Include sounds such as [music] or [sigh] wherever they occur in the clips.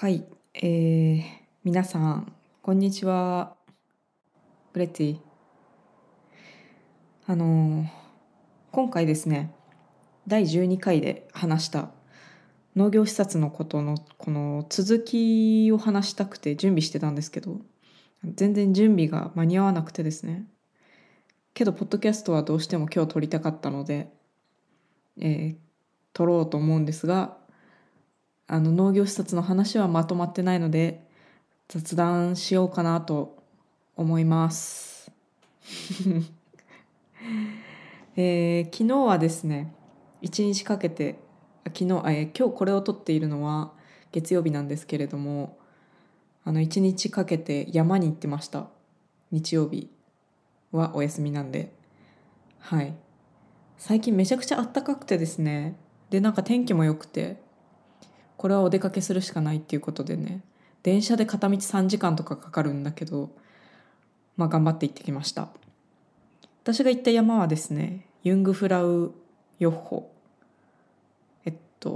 はい、えー、皆さんこんにちは。グレッティ。あのー今回ですね第12回で話した農業視察のことのこの続きを話したくて準備してたんですけど全然準備が間に合わなくてですねけどポッドキャストはどうしても今日撮りたかったので、えー撮ろうと思うんですがあの農業視察の話はまとまってないので雑談しようかなと思います。[laughs] えー昨日はですね一日かけて昨日、えー今日これを撮っているのは月曜日なんですけれどもあの一日かけて山に行ってました。日曜日はお休みなんで。はい。最近めちゃくちゃ暖かくてですね。でなんか天気も良くて。これはお出かけするしかないっていうことでね。電車で片道3時間とかかかるんだけどまあ頑張って行ってきました。私が行った山はですねユングフラウヨッホ。えっと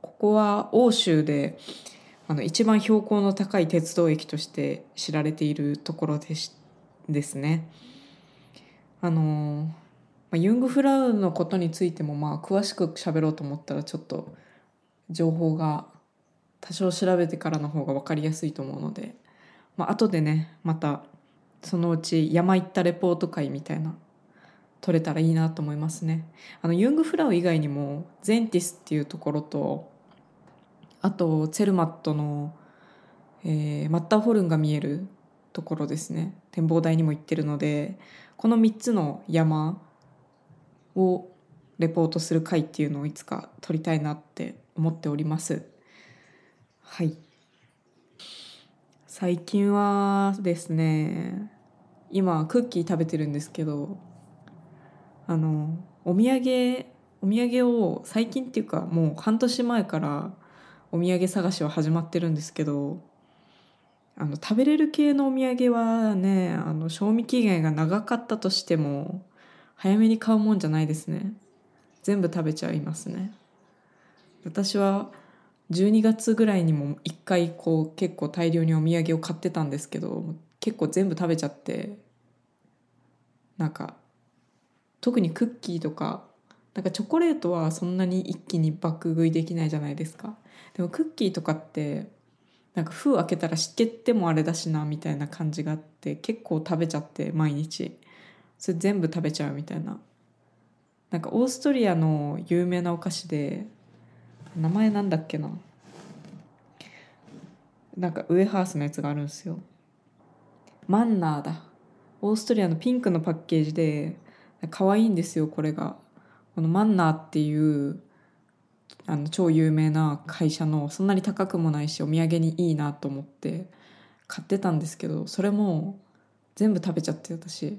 ここは欧州であの一番標高の高い鉄道駅として知られているところでしですね。あのまユングフラウのことについてもまあ詳しく喋ろうと思ったらちょっと情報が多少調べてからの方が分かりやすいと思うので、まあ後でねまたそのうち山行ったレポート会みたいな取れたらいいなと思いますね。あのユングフラウ以外にもゼンティスっていうところとあとツェルマットの、えーマッターホルンが見えるところですね展望台にも行ってるのでこの3つの山をレポートする回っていうのをいつか撮りたいなって思っております。はい。最近はですね、今クッキー食べてるんですけど、あのお土産お土産を最近っていうかもう半年前からお土産探しは始まってるんですけど、あの食べれる系のお土産はね、あの賞味期限が長かったとしても早めに買うもんじゃないですね。全部食べちゃいますね私は12月ぐらいにも1回こう結構大量にお土産を買ってたんですけど結構全部食べちゃってなんか特にクッキーとかなんかチョコレートはそんなに一気に爆食いできないじゃないですか。でもクッキーとかってなんか封開けたら湿気ってもあれだしなみたいな感じがあって結構食べちゃって毎日。それ全部食べちゃうみたいな。なんかオーストリアの有名なお菓子で名前なんだっけな？なんかウエハースのやつがあるんですよ。マンナーだ。オーストリアのピンクのパッケージで可愛いんですよこれが。このマンナーっていうあの超有名な会社のそんなに高くもないしお土産にいいなと思って買ってたんですけどそれも全部食べちゃって私。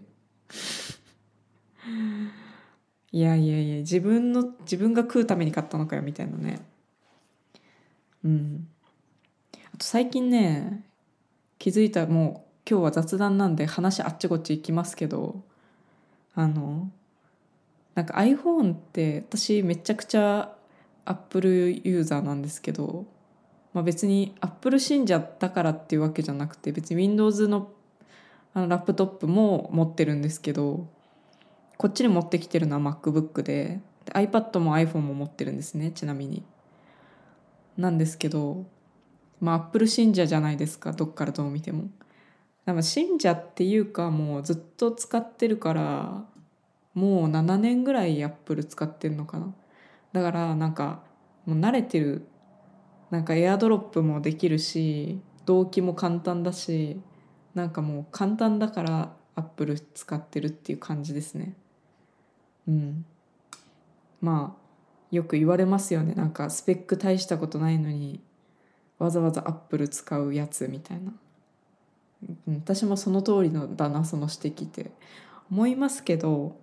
いやいやいや自分の自分が食うために買ったのかよみたいなね。うんあと最近ね気づいたもう今日は雑談なんで話あっちこっち行きますけどあのなんか iPhone って私めちゃくちゃ Apple ユーザーなんですけど、まあ、別に Apple 信者だからっていうわけじゃなくて別に Windows のあのラップトップも持ってるんですけどこっちに持ってきてるのは MacBook でで iPad も iPhone も持ってるんですねちなみに。なんですけどまあ Apple 信者じゃないですかどっからどう見ても。でも信者っていうかもうずっと使ってるからもう7年ぐらい Apple 使ってるのかな。だからなんかもう慣れてるなんかエアドロップもできるし同期も簡単だしなんかもう簡単だからアップル使ってるっていう感じですねうんまあよく言われますよね。なんかスペック大したことないのにわざわざアップル使うやつみたいな、私もその通りのだなその指摘って。思いますけど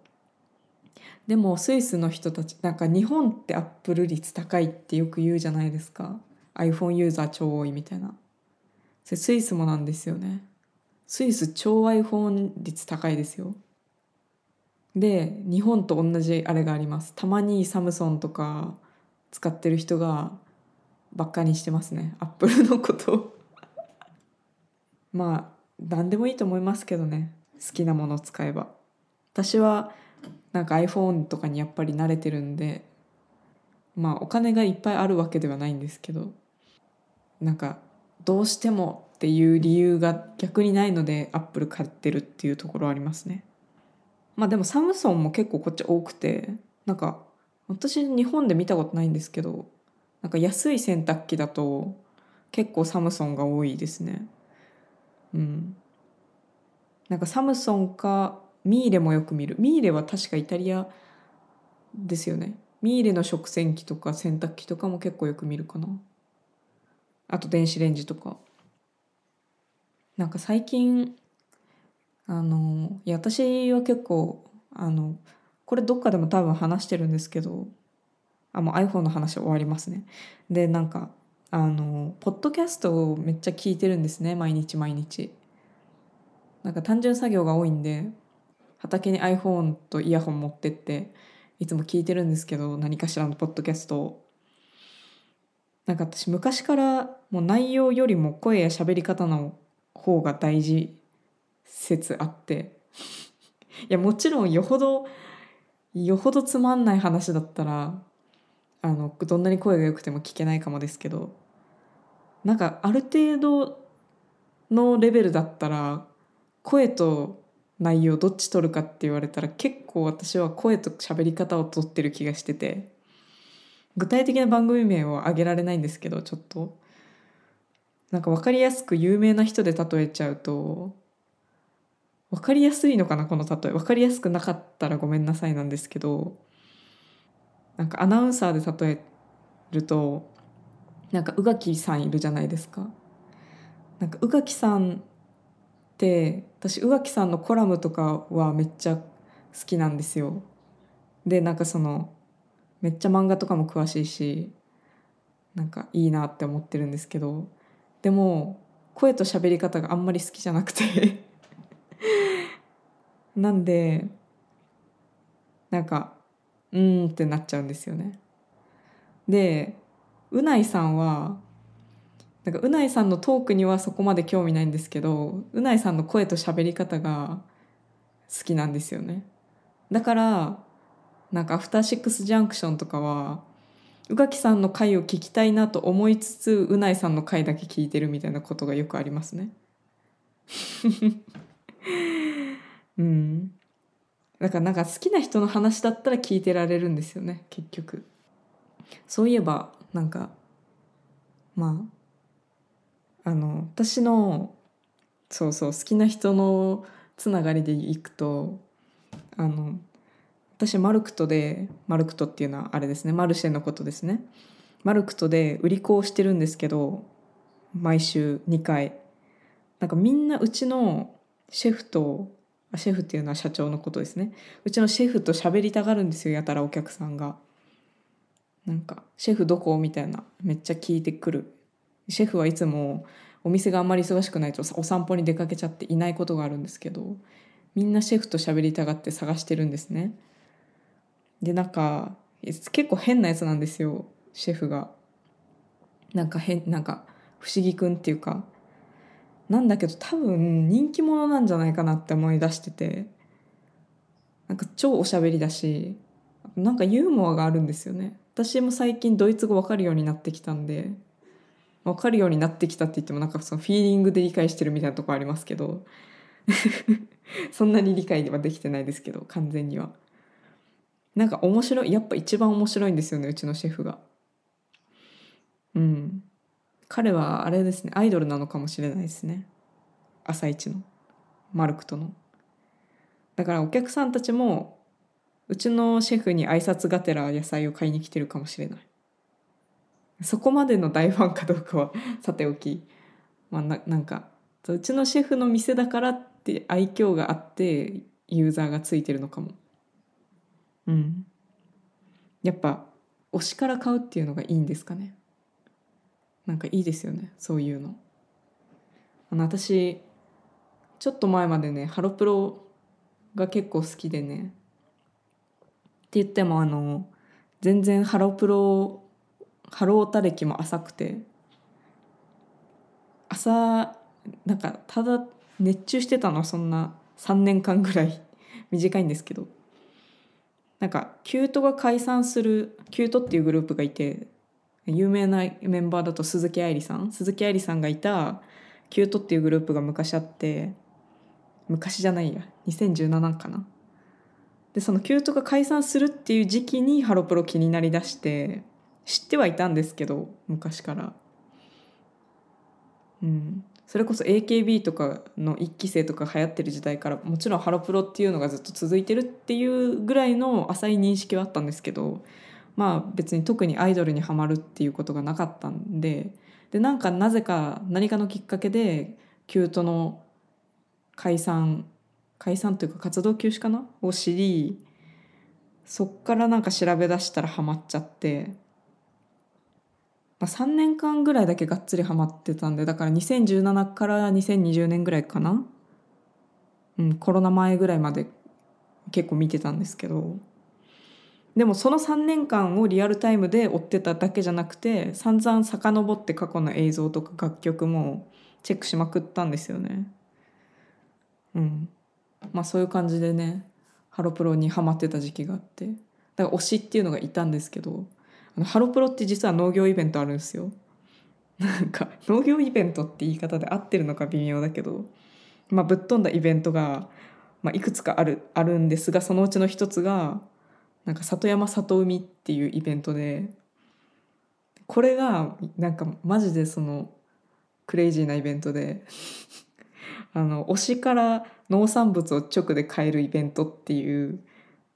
でもスイスの人たちなんか日本ってアップル率高いってよく言うじゃないですか。iPhone ユーザー超多いみたいな。それスイスもなんですよね。スイス超 iPhone 率高いですよ。で日本と同じあれがあります。たまにサムソンとか使ってる人がばっかにしてますね。アップルのこと。[laughs] まあ何でもいいと思いますけどね。好きなものを使えば。私はなんか iPhone とかにやっぱり慣れてるんでまあお金がいっぱいあるわけではないんですけどなんかどうしてもっていう理由が逆にないのでアップル買ってるっていうところありますね。まあでもサムソンも結構こっち多くてなんか私日本で見たことないんですけどなんか安い洗濯機だと結構サムソンが多いですね。うん。なんかサムソンかミーレもよく見る。ミーレは確かイタリアですよね。ミーレの食洗機とか洗濯機とかも結構よく見るかな。あと電子レンジとか。なんか最近あのいや私は結構あのこれどっかでも多分話してるんですけどあもう iPhone の話終わりますね。でなんかあのポッドキャストをめっちゃ聞いてるんですね。毎日毎日。なんか単純作業が多いんで畑に iPhone とイヤホン持ってっていつも聞いてるんですけど何かしらのポッドキャストを。なんか私昔からもう内容よりも声や喋り方の方が大事説あって。いやもちろんよほどよほどつまんない話だったらあのどんなに声が良くても聞けないかもですけどなんかある程度のレベルだったら声と内容どっち取るかって言われたら結構私は声と喋り方を取ってる気がしてて具体的な番組名を挙げられないんですけどちょっと。なんか分かりやすく有名な人で例えちゃうと分かりやすいのかなこの例え分かりやすくなかったらごめんなさいなんですけどなんかアナウンサーで例えるとなんか宇垣さんいるじゃないですか。なんか宇垣さんって私宇垣さんのコラムとかはめっちゃ好きなんですよ。でなんかそのめっちゃ漫画とかも詳しいしなんかいいなって思ってるんですけどでも声と喋り方があんまり好きじゃなくて [laughs] なんでなんかうーんってなっちゃうんですよね。でうないさんはなんかうないさんのトークにはそこまで興味ないんですけどうないさんの声と喋り方が好きなんですよね。だからなんか「アフターシックス・ジャンクション」とかは宇垣さんの回を聞きたいなと思いつつうないさんの回だけ聞いてるみたいなことがよくありますね。うん。だからなんか好きな人の話だったら聞いてられるんですよね結局。そういえばなんかまああの私のそうそう好きな人のつながりでいくとあの私マルクトでマルクトっていうのはあれですねマルシェのことですね。マルクトで売り子をしてるんですけど毎週2回。なんかみんなうちのシェフとシェフっていうのは社長のことですね。うちのシェフと喋りたがるんですよやたらお客さんが。なんか「シェフどこ?」みたいなめっちゃ聞いてくる。シェフはいつもお店があんまり忙しくないとお散歩に出かけちゃっていないことがあるんですけどみんなシェフと喋りたがって探してるんですね。でなんか結構変なやつなんですよシェフが。なんか変なんか不思議くんっていうかなんだけど多分人気者なんじゃないかなって思い出してて。なんか超おしゃべりだしなんかユーモアがあるんですよね。私も最近ドイツ語分かるようになってきたんで分かるようになってきたって言ってもなんかそのフィーリングで理解してるみたいなとこありますけど [laughs] そんなに理解はできてないですけど完全には。なんか面白いやっぱ一番面白いんですよねうちのシェフが。うん。彼はあれですねアイドルなのかもしれないですね。朝一の。マルクとの。だからお客さんたちもうちのシェフに挨拶がてら野菜を買いに来てるかもしれない。そこまでの大ファンかどうかは [laughs] さておき、まあ、ななんかうちのシェフの店だからって愛嬌があってユーザーがついてるのかも。うん。やっぱ推しから買うっていうのがいいんですかね。なんかいいですよねそういうの。あの私ちょっと前までねハロプロが結構好きでねって言ってもあの全然ハロプロハロヲタ歴も浅くて朝なんかただ熱中してたのはそんな3年間ぐらい [laughs] 短いんですけど。なんか℃-ute が解散する ℃-ute っていうグループがいて有名なメンバーだと鈴木愛理さん。鈴木愛理さんがいた℃-ute っていうグループが昔あって昔じゃないや。2017かな。でそのキュートが解散するっていう時期にハロプロ気になりだして知ってはいたんですけど昔から。うん。それこそ AKB とかの1期生とか流行ってる時代からもちろんハロプロっていうのがずっと続いてるっていうぐらいの浅い認識はあったんですけどまあ別に特にアイドルにはまるっていうことがなかったんででなんかなぜか何かのきっかけでキュートの解散解散というか活動休止かな？を知りそっからなんか調べ出したらハマっちゃって、まあ、3年間ぐらいだけがっつりハマってたんでだから2017から2020年ぐらいかな、うん、コロナ前ぐらいまで結構見てたんですけど。でもその3年間をリアルタイムで追ってただけじゃなくて散々遡って過去の映像とか楽曲もチェックしまくったんですよね。うんまあそういう感じでねハロプロにハマってた時期があってだから推しっていうのがいたんですけどあのハロプロって実は農業イベントあるんですよ。なんか農業イベントって言い方で合ってるのか微妙だけど、まあ、ぶっ飛んだイベントが、まあ、いくつかあるあるんですがそのうちの一つがなんか里山里海っていうイベントでこれがなんかマジでそのクレイジーなイベントで [laughs] あの推しから農産物を直で買えるイベントっていう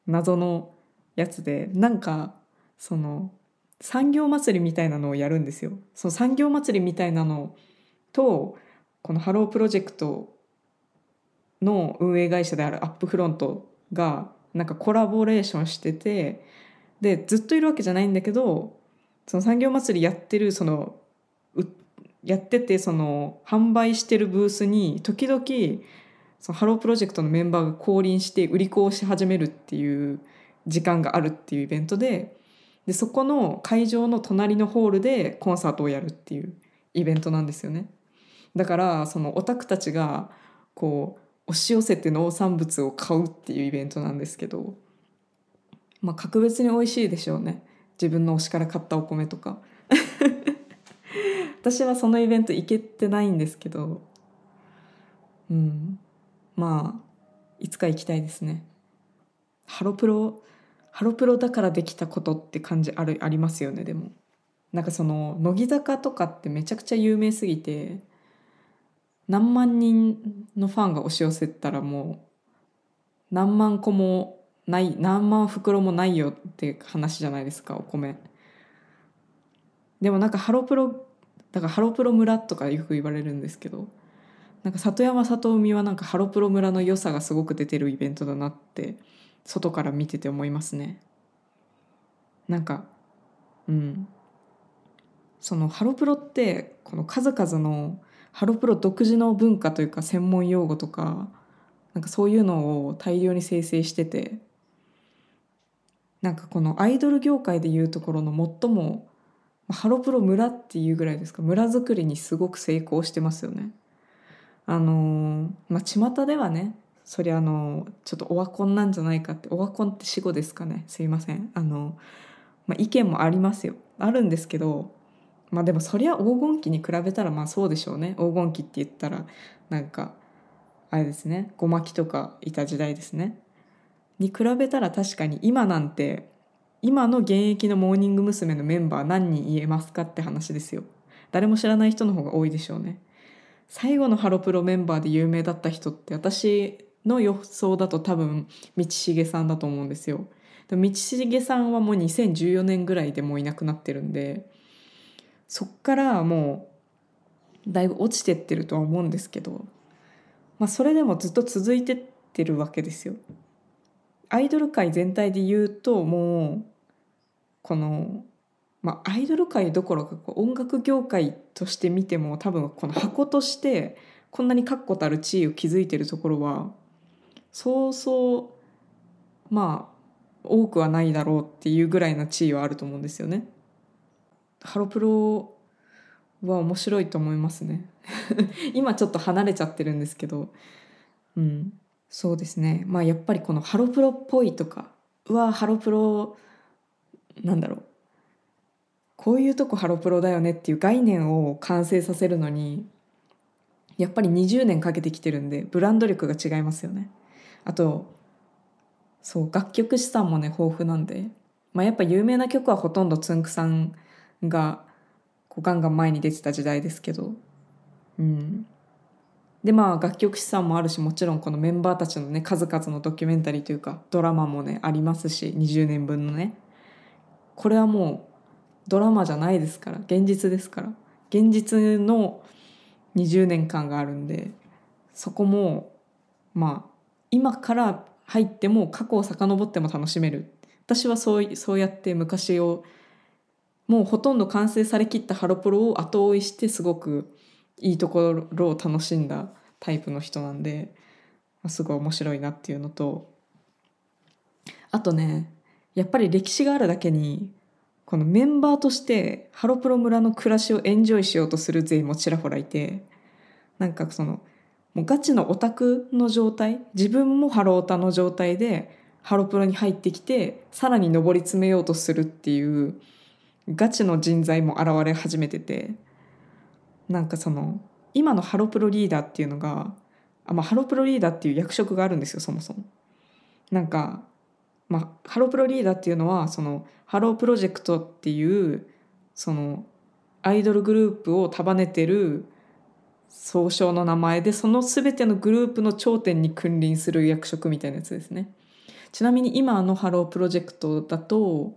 謎のやつでなんかその産業祭りみたいなのをやるんですよ。その産業祭りみたいなのとこのハロープロジェクトの運営会社であるアップフロントがなんかコラボレーションしててでずっといるわけじゃないんだけどその産業祭りやってるそのやっててその販売してるブースに時々そのハロープロジェクトのメンバーが降臨して売り子をし始めるっていう時間があるっていうイベントででそこの会場の隣のホールでコンサートをやるっていうイベントなんですよね。だからそのオタクたちがこう押し寄せて農産物を買うっていうイベントなんですけど、まあ、格別に美味しいでしょうね。自分の推しから買ったお米とか。[laughs] 私はそのイベント行けてないんですけど。うん。まあいつか行きたいですね。ハロプロハロプロだからできたことって感じあるありますよねでも。なんかその乃木坂とかってめちゃくちゃ有名すぎて何万人のファンが押し寄せたらもう何万個もない何万袋もないよって話じゃないですかお米。でもなんかハロプロだからハロプロ村とかよく言われるんですけどなんか里山里海はなんかハロプロ村の良さがすごく出てるイベントだなって外から見てて思いますね。なんかうん。そのハロプロってこの数々のハロプロ独自の文化というか専門用語とかなんかそういうのを大量に生成しててなんかこのアイドル業界でいうところの最もハロプロ村っていうぐらいですか村づくりにすごく成功してますよね。あのまあ巷ではねそりゃあのちょっとオワコンなんじゃないかってオワコンって死語ですかね。すいません。あの、まあ、意見もありますよ。あるんですけどまあでもそりゃ黄金期に比べたらまあそうでしょうね黄金期って言ったらなんかあれですねごまきとかいた時代ですね。に比べたら確かに今なんて今の現役のモーニング娘。のメンバー何人言えますかって話ですよ。誰も知らない人の方が多いでしょうね。最後のハロプロメンバーで有名だった人って私の予想だと多分道重さんだと思うんですよ。道重さんはもう2014年ぐらいでもういなくなってるんでそっからもうだいぶ落ちてってるとは思うんですけど、まあ、それでもずっと続いてってるわけですよ。アイドル界全体で言うともうこの、まあ、アイドル界どころか音楽業界として見ても多分この箱としてこんなに確固たる地位を築いてるところはそうそうまあ多くはないだろうっていうぐらいな地位はあると思うんですよね。ハロプロは面白いと思いますね。[laughs] 今ちょっと離れちゃってるんですけど。うん。そうですね。まあやっぱりこのハロプロっぽいとかうわハロプロなんだろう。こういうとこハロプロだよねっていう概念を完成させるのにやっぱり20年かけてきてるんでブランド力が違いますよね。あとそう楽曲資産もね豊富なんで、まあ、やっぱ有名な曲はほとんどつんくさんがこうガンガン前に出てた時代ですけど。うん。でまあ楽曲資産もあるしもちろんこのメンバーたちのね数々のドキュメンタリーというかドラマもねありますし20年分のね。これはもうドラマじゃないですから現実ですから。現実の20年間があるんでそこもまあ今から入っても過去を遡っても楽しめる。私はそうそうやって昔をもうほとんど完成されきったハロプロを後追いしてすごくいいところを楽しんだタイプの人なんで、ますごい面白いなっていうのとあとねやっぱり歴史があるだけにこのメンバーとしてハロプロ村の暮らしをエンジョイしようとする勢もちらほらいてなんかそのもうガチのオタクの状態自分もハロオタの状態でハロプロに入ってきてさらに上り詰めようとするっていうガチの人材も現れ始めててなんかその今のハロプロリーダーっていうのがあ、まあ、ハロプロリーダーっていう役職があるんですよそもそも。なんかまあ、ハロプロリーダーっていうのはそのハロープロジェクトっていうそのアイドルグループを束ねてる総称の名前でその全てのグループの頂点に君臨する役職みたいなやつですね。ちなみに今のハロープロジェクトだと、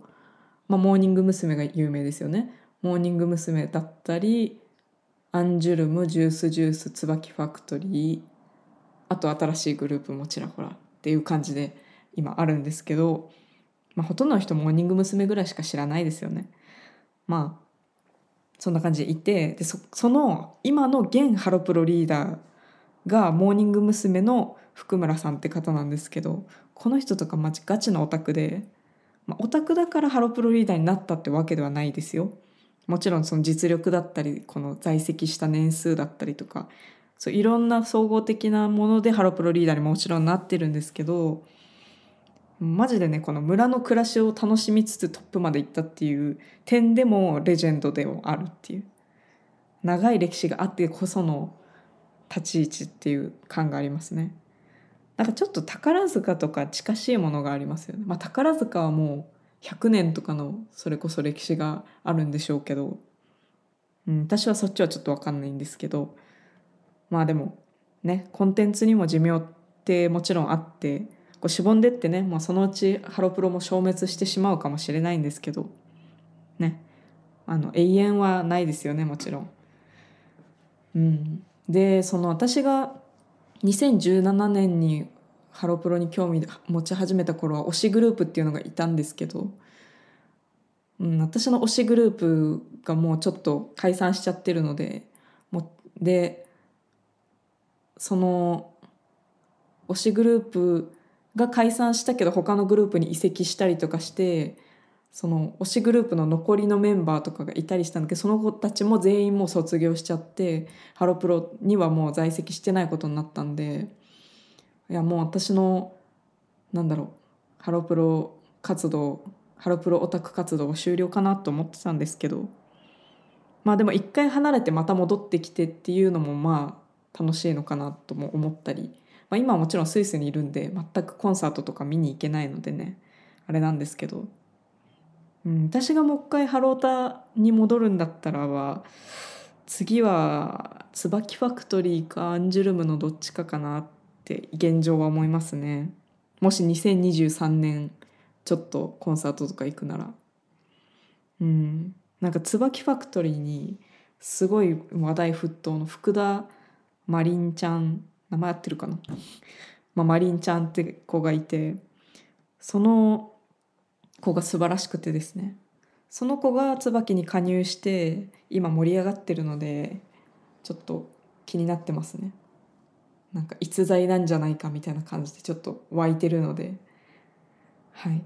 まあ、モーニング娘。が有名ですよね。モーニング娘。だったりアンジュルム Juice=Juice 椿ファクトリーあと新しいグループもちらほらっていう感じで今あるんですけど、まあ、ほとんどの人モーニング娘。ぐらいしか知らないですよね。まあそんな感じでいてでその今の現ハロプロリーダーがモーニング娘。の福村さんって方なんですけどこの人とかマジガチのオタクで、まあ、オタクだからハロプロリーダーになったってわけではないですよ。もちろんその実力だったりこの在籍した年数だったりとかそういろんな総合的なものでハロプロリーダーにももちろんなってるんですけどマジでねこの村の暮らしを楽しみつつトップまで行ったっていう点でもレジェンドでもあるっていう長い歴史があってこその立ち位置っていう感がありますねなんかちょっと宝塚とか近しいものがありますよね、まあ、宝塚はもう100年とかのそれこそ歴史があるんでしょうけど、うん、私はそっちはちょっと分かんないんですけど。まあでもねコンテンツにも寿命ってもちろんあってこうしぼんでってね、まあ、そのうちハロプロも消滅してしまうかもしれないんですけど。ねあの永遠はないですよねもちろん。うん、でその私が2017年にハロプロに興味持ち始めた頃は推しグループっていうのがいたんですけど、うん、私の推しグループがもうちょっと解散しちゃってるのでもでその推しグループが解散したけど他のグループに移籍したりとかしてその推しグループの残りのメンバーとかがいたりしたんだけどその子たちも全員もう卒業しちゃってハロプロにはもう在籍してないことになったんでいやもう私のなんだろうハロプロ活動ハロプロオタク活動は終了かなと思ってたんですけどまあでも一回離れてまた戻ってきてっていうのもまあ楽しいのかなとも思ったりまあ、今はもちろんスイスにいるんで全くコンサートとか見に行けないのでねあれなんですけど、うん、私がもう一回ハロータに戻るんだったらは次は椿ファクトリーかアンジュルムのどっちかかなって現状は思いますね。もし2023年ちょっとコンサートとか行くなら。うん。なんか椿ファクトリーにすごい話題沸騰の福田マリンちゃん名前合ってるかな、まあ、マリンちゃんって子がいてその子が素晴らしくてですね。その子が椿に加入して今盛り上がってるのでちょっと気になってますね。なんか逸材なんじゃないかみたいな感じでちょっと湧いてるので。はい。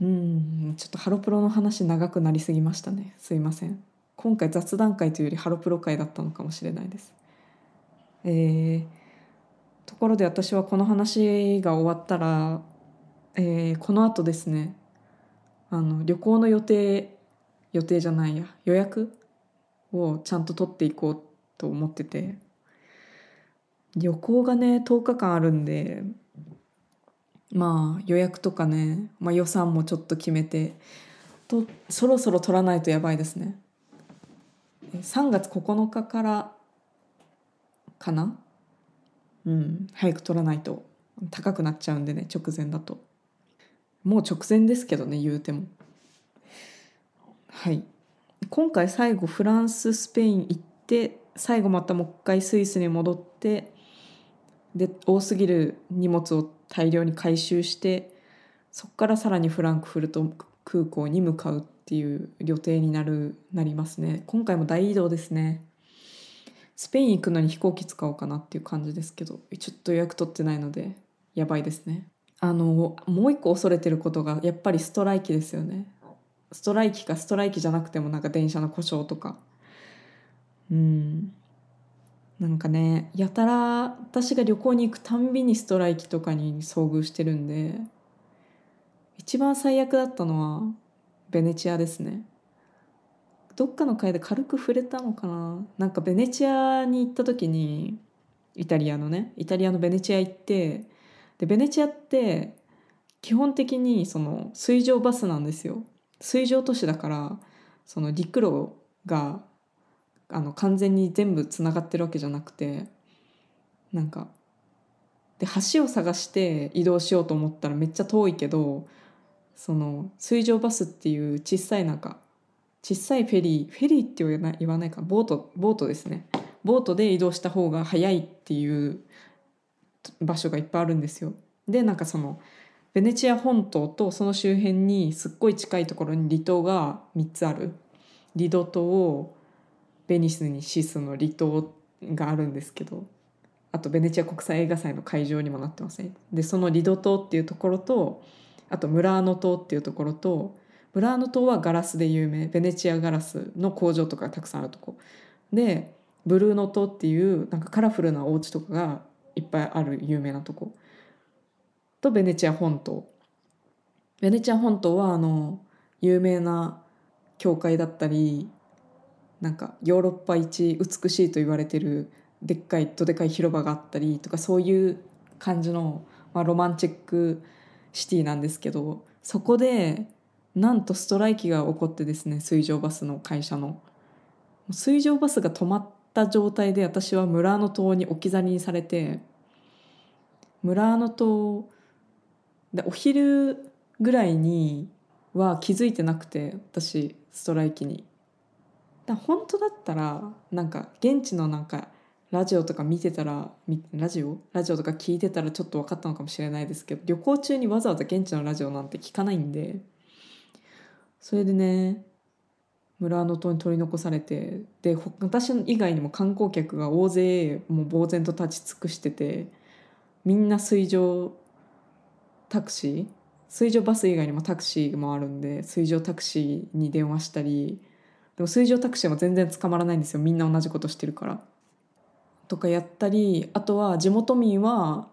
うんちょっとハロプロの話長くなりすぎましたね。すいません。今回雑談会というよりハロプロ会だったのかもしれないです。えー、ところで私はこの話が終わったら、えー、このあとですねあの旅行の予定予定じゃないや予約をちゃんと取っていこうと思ってて旅行がね10日間あるんでまあ予約とかね、まあ、予算もちょっと決めてとそろそろ取らないとやばいですね。3月9日からかな？うん早く取らないと。高くなっちゃうんでね直前だと。もう直前ですけどね言うても。はい。今回最後フランススペイン行って最後またもう一回スイスに戻ってで多すぎる荷物を大量に回収してそこからさらにフランクフルト空港に向かうっていう予定になるなりますね。今回も大移動ですね。スペイン行くのに飛行機使おうかなっていう感じですけどちょっと予約取ってないのでやばいですね。あのもう一個恐れてることがやっぱりストライキですよね。ストライキかストライキじゃなくてもなんか電車の故障とか。うん。なんかねやたら私が旅行に行くたんびにストライキとかに遭遇してるんで一番最悪だったのはベネチアですね。どっかの回で軽く触れたのかな。なんかベネチアに行った時にイタリアのねイタリアのベネチア行ってでベネチアって基本的にその水上バスなんですよ。水上都市だからその陸路があの完全に全部つながってるわけじゃなくてなんかで橋を探して移動しようと思ったらめっちゃ遠いけどその水上バスっていう小さいなんか小さいフェリーフェリーって言わないかボートボートですね。ボートで移動した方が早いっていう場所がいっぱいあるんですよ。でなんかそのベネチア本島とその周辺にすっごい近いところに離島が3つある。リド島をベニスにシスの離島があるんですけどあとベネチア国際映画祭の会場にもなってますねでそのリド島っていうところとあとムラーノ島っていうところとムラーノ島はガラスで有名。ベネチアガラスの工場とかがたくさんあるとこ。でブルーノ島っていうなんかカラフルなお家とかがいっぱいある有名なとこ。とベネチア本島。ベネチア本島はあの有名な教会だったりなんかヨーロッパ一美しいと言われてるでっかいどでかい広場があったりとかそういう感じの、まあ、ロマンチックシティなんですけどそこでなんとストライキが起こってですね水上バスの会社の。水上バスが止まった状態で私は村の島に置き去りにされて村の島でお昼ぐらいには気づいてなくて私ストライキに。だ本当だったらなんか現地のなんかラジオとか見てたらラジオ？ラジオとか聞いてたらちょっと分かったのかもしれないですけど旅行中にわざわざ現地のラジオなんて聞かないんでそれでね村の島に取り残されてで私以外にも観光客が大勢もう呆然と立ち尽くしててみんな水上タクシー水上バス以外にもタクシーもあるんで水上タクシーに電話したりでも水上タクシーも全然捕まらないんですよみんな同じことしてるから。とかやったりあとは地元民は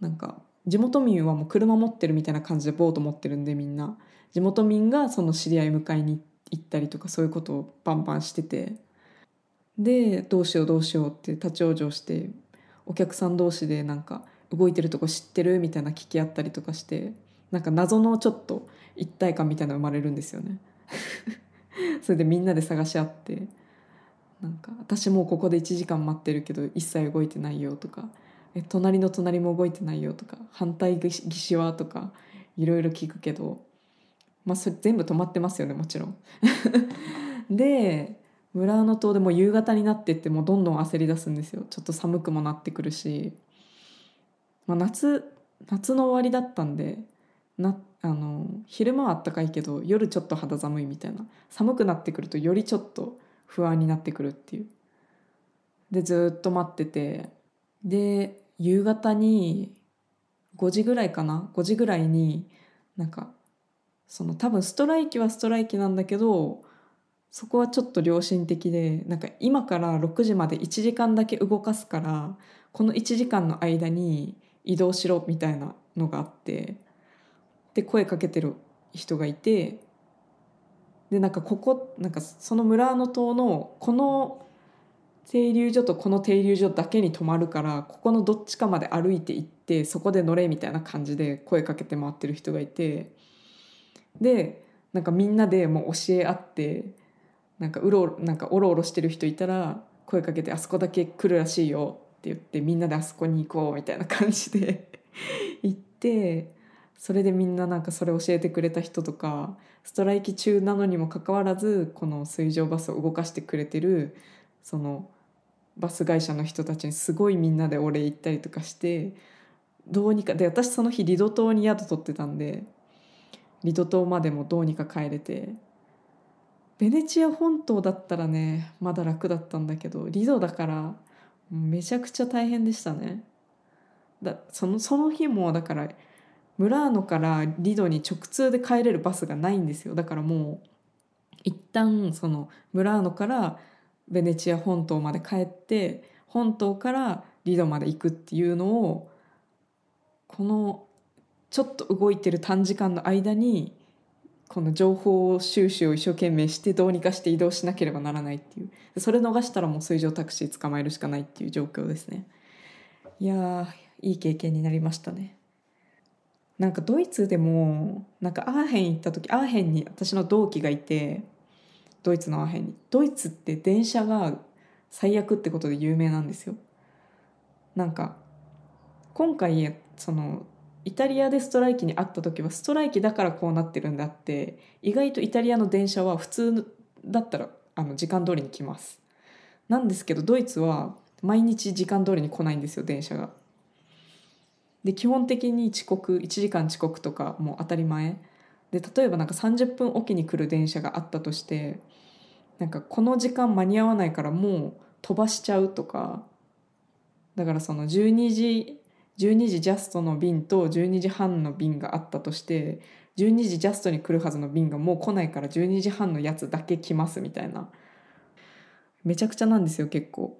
なんか地元民はもう車持ってるみたいな感じでボート持ってるんでみんな地元民がその知り合い迎えに行行ったりとかそういうことをバンバンしててでどうしようどうしようって立ち往生してお客さん同士でなんか動いてるとこ知ってるみたいな聞き合ったりとかしてなんか謎のちょっと一体感みたいな生まれるんですよね。[laughs] それでみんなで探し合ってなんか私もうここで1時間待ってるけど一切動いてないよとかえ隣の隣も動いてないよとか反対岸はとかいろいろ聞くけど、まあ、それ全部止まってますよねもちろん。[laughs] で村の島でも夕方になってってもうどんどん焦り出すんですよ。ちょっと寒くもなってくるし、まあ、夏夏の終わりだったんでなあの昼間はあったかいけど夜ちょっと肌寒いみたいな。寒くなってくるとよりちょっと不安になってくるっていう。でずっと待ってて。で夕方に5時ぐらいかな？5時ぐらいになんかその多分ストライキはストライキなんだけどそこはちょっと良心的でなんか今から6時まで1時間だけ動かすからこの1時間の間に移動しろみたいなのがあってで声かけてる人がいてでなんかここなんかその村の島のこの停留所とこの停留所だけに泊まるからここのどっちかまで歩いて行ってそこで乗れみたいな感じで声かけて回ってる人がいてでなんかみんなでもう教え合ってなんかうろなんかおろおろしてる人いたら声かけて「あそこだけ来るらしいよ」って言ってみんなであそこに行こうみたいな感じで [laughs] 行ってそれでみんななんかそれ教えてくれた人とかストライキ中なのにもかかわらずこの水上バスを動かしてくれてるそのバス会社の人たちにすごいみんなでお礼言ったりとかしてどうにかで私その日リド島に宿取ってたんでリド島までもどうにか帰れて。ベネチア本島だったらねまだ楽だったんだけどリドだからめちゃくちゃ大変でしたね。だそのその日もだからムラーノからリドに直通で帰れるバスがないんですよ。だからもう一旦そのムラーノからベネチア本島まで帰って本島からリドまで行くっていうのをこのちょっと動いてる短時間の間にこの情報収集を一生懸命してどうにかして移動しなければならないっていう。それ逃したらもう水上タクシー捕まえるしかないっていう状況ですね。いやいい経験になりましたね。なんかドイツでもなんかアーヘン行った時アーヘンに私の同期がいてドイツのアーヘンに。ドイツって電車が最悪ってことで有名なんですよ。なんか今回そのイタリアでストライキにあった時はストライキだからこうなってるんだって意外とイタリアの電車は普通だったらあの時間通りに来ます。なんですけどドイツは毎日時間通りに来ないんですよ電車が。で基本的に遅刻1時間遅刻とかもう当たり前。で例えばなんか30分おきに来る電車があったとしてなんかこの時間間に合わないからもう飛ばしちゃうとかだからその12時12時ジャストの便と12時半の便があったとして12時ジャストに来るはずの便がもう来ないから12時半のやつだけ来ますみたいなめちゃくちゃなんですよ結構。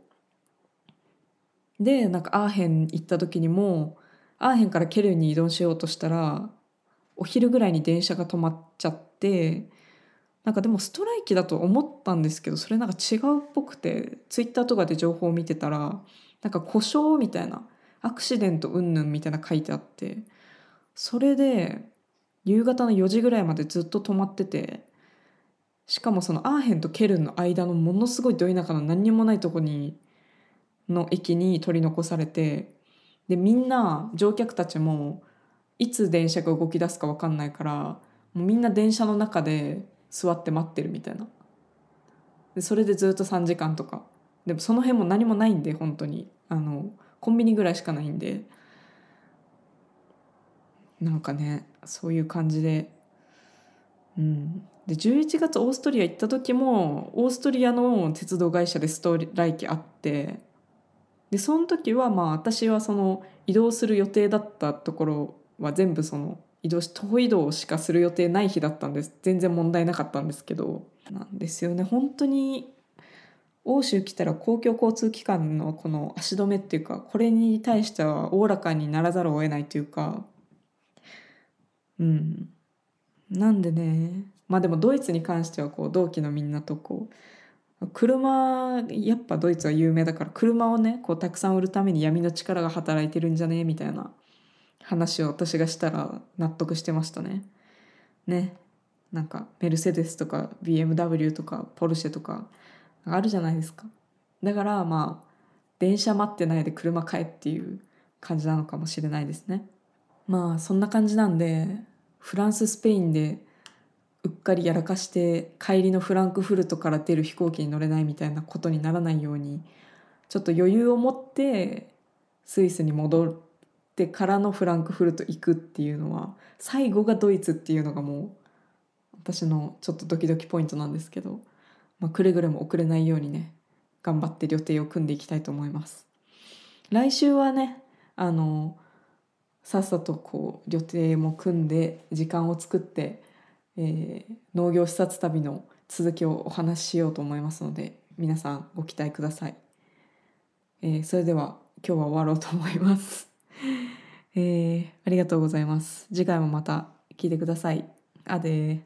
でなんかアーヘン行った時にもアーヘンからケルンに移動しようとしたらお昼ぐらいに電車が止まっちゃってなんかでもストライキだと思ったんですけどそれなんか違うっぽくてツイッターとかで情報を見てたらなんか故障みたいなアクシデントうんぬんみたいな書いてあってそれで夕方の4時ぐらいまでずっと止まっててしかもそのアーヘンとケルンの間のものすごいど田舎の何にもないとこにの駅に取り残されてでみんな乗客たちもいつ電車が動き出すか分かんないからもうみんな電車の中で座って待ってるみたいな。でそれでずっと3時間とか。でもその辺も何もないんで本当に。あのコンビニぐらいしかないんでなんかねそういう感じで。うん。で11月オーストリア行った時もオーストリアの鉄道会社でストライキあってでその時はまあ私はその移動する予定だったところは全部その移動し徒歩移動しかする予定ない日だったんです。全然問題なかったんですけど。なんですよね。本当に欧州来たら公共交通機関のこの足止めっていうかこれに対してはおおらかにならざるを得ないというか。うん。なんでね。まあでもドイツに関してはこう同期のみんなとこう車やっぱドイツは有名だから車をねこうたくさん売るために闇の力が働いてるんじゃねみたいな話を私がしたら納得してましたね。ね。なんかメルセデスとか BMW とかポルシェとか。あるじゃないですか。だからまあ電車待ってないで車買えっていう感じなのかもしれないですね。まあそんな感じなんでフランススペインでうっかりやらかして帰りのフランクフルトから出る飛行機に乗れないみたいなことにならないようにちょっと余裕を持ってスイスに戻ってからのフランクフルト行くっていうのは最後がドイツっていうのがもう私のちょっとドキドキポイントなんですけど、まあ、くれぐれも遅れないようにね頑張って予定を組んでいきたいと思います。来週はねあのさっさとこう予定も組んで時間を作ってえー農業視察旅の続きをお話ししようと思いますので皆さんご期待ください、えーそれでは今日は終わろうと思います、えーありがとうございます。次回もまた聞いてください。あで